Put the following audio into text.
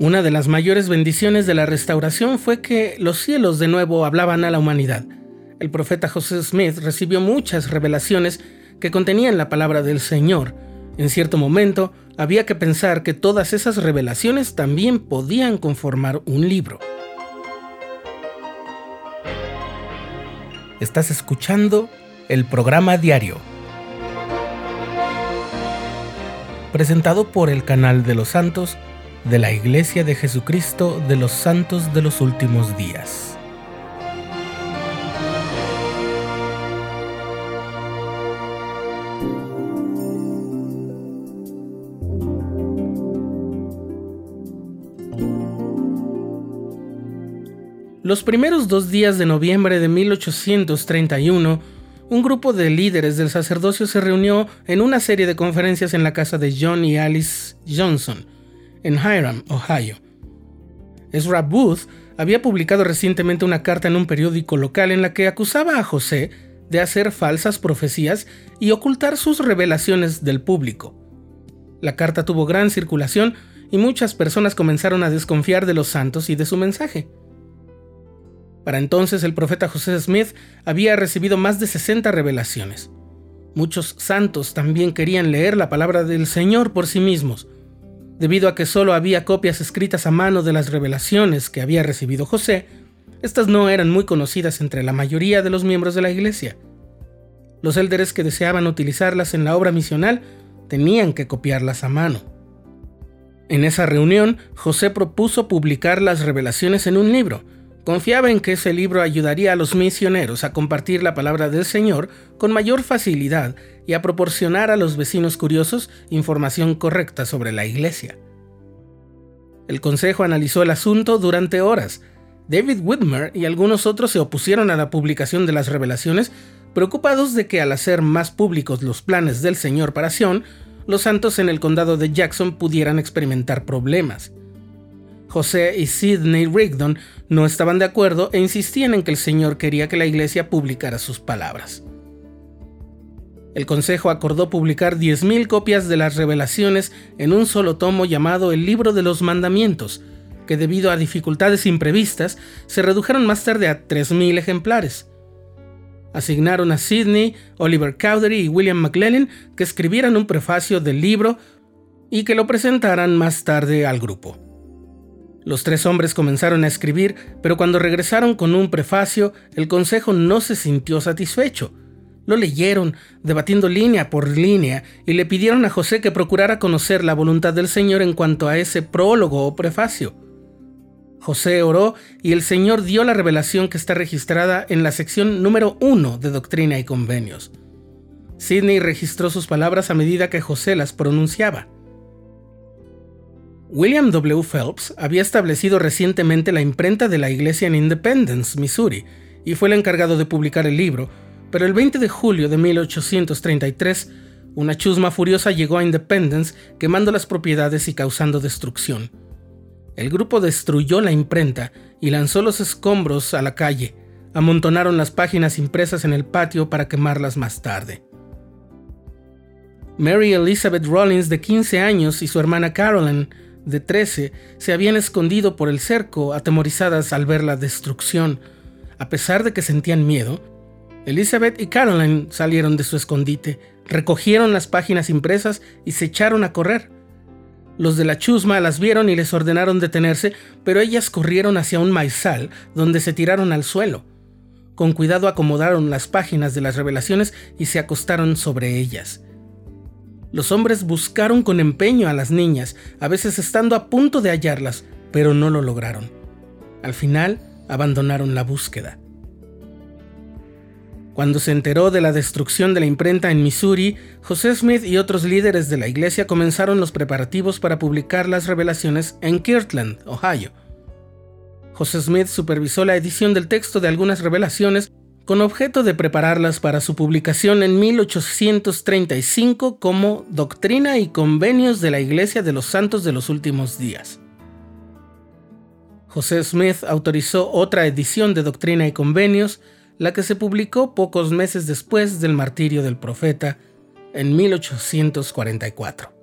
Una de las mayores bendiciones de la restauración fue que los cielos de nuevo hablaban a la humanidad. El profeta José Smith recibió muchas revelaciones que contenían la palabra del Señor. En cierto momento, había que pensar que todas esas revelaciones también podían conformar un libro. Estás escuchando el programa diario, presentado por el canal de los santos de la Iglesia de Jesucristo de los Santos de los Últimos Días. Los primeros dos días de noviembre de 1831, un grupo de líderes del sacerdocio se reunió en una serie de conferencias en la casa de John y Alice Johnson, en Hiram, Ohio. Ezra Booth había publicado recientemente una carta en un periódico local en la que acusaba a José de hacer falsas profecías y ocultar sus revelaciones del público. La carta tuvo gran circulación y muchas personas comenzaron a desconfiar de los santos y de su mensaje. Para entonces el profeta José Smith había recibido más de 60 revelaciones. Muchos santos también querían leer la palabra del Señor por sí mismos, Debido a que solo había copias escritas a mano de las revelaciones que había recibido José, estas no eran muy conocidas entre la mayoría de los miembros de la iglesia. Los élderes que deseaban utilizarlas en la obra misional tenían que copiarlas a mano. En esa reunión, José propuso publicar las revelaciones en un libro, Confiaba en que ese libro ayudaría a los misioneros a compartir la palabra del Señor con mayor facilidad y a proporcionar a los vecinos curiosos información correcta sobre la iglesia. El consejo analizó el asunto durante horas. David Whitmer y algunos otros se opusieron a la publicación de las revelaciones, preocupados de que al hacer más públicos los planes del Señor para Sion, los santos en el condado de Jackson pudieran experimentar problemas. José y Sidney Rigdon no estaban de acuerdo e insistían en que el Señor quería que la iglesia publicara sus palabras. El Consejo acordó publicar 10.000 copias de las revelaciones en un solo tomo llamado el Libro de los Mandamientos, que debido a dificultades imprevistas se redujeron más tarde a 3.000 ejemplares. Asignaron a Sidney, Oliver Cowdery y William McLennan que escribieran un prefacio del libro y que lo presentaran más tarde al grupo. Los tres hombres comenzaron a escribir, pero cuando regresaron con un prefacio, el consejo no se sintió satisfecho. Lo leyeron, debatiendo línea por línea, y le pidieron a José que procurara conocer la voluntad del Señor en cuanto a ese prólogo o prefacio. José oró y el Señor dio la revelación que está registrada en la sección número 1 de Doctrina y Convenios. Sidney registró sus palabras a medida que José las pronunciaba. William W. Phelps había establecido recientemente la imprenta de la iglesia en Independence, Missouri, y fue el encargado de publicar el libro, pero el 20 de julio de 1833, una chusma furiosa llegó a Independence quemando las propiedades y causando destrucción. El grupo destruyó la imprenta y lanzó los escombros a la calle. Amontonaron las páginas impresas en el patio para quemarlas más tarde. Mary Elizabeth Rollins, de 15 años, y su hermana Carolyn de 13 se habían escondido por el cerco, atemorizadas al ver la destrucción. A pesar de que sentían miedo, Elizabeth y Caroline salieron de su escondite, recogieron las páginas impresas y se echaron a correr. Los de la chusma las vieron y les ordenaron detenerse, pero ellas corrieron hacia un maizal donde se tiraron al suelo. Con cuidado acomodaron las páginas de las revelaciones y se acostaron sobre ellas. Los hombres buscaron con empeño a las niñas, a veces estando a punto de hallarlas, pero no lo lograron. Al final, abandonaron la búsqueda. Cuando se enteró de la destrucción de la imprenta en Missouri, José Smith y otros líderes de la iglesia comenzaron los preparativos para publicar las revelaciones en Kirtland, Ohio. José Smith supervisó la edición del texto de algunas revelaciones con objeto de prepararlas para su publicación en 1835 como Doctrina y Convenios de la Iglesia de los Santos de los Últimos Días. José Smith autorizó otra edición de Doctrina y Convenios, la que se publicó pocos meses después del martirio del profeta, en 1844.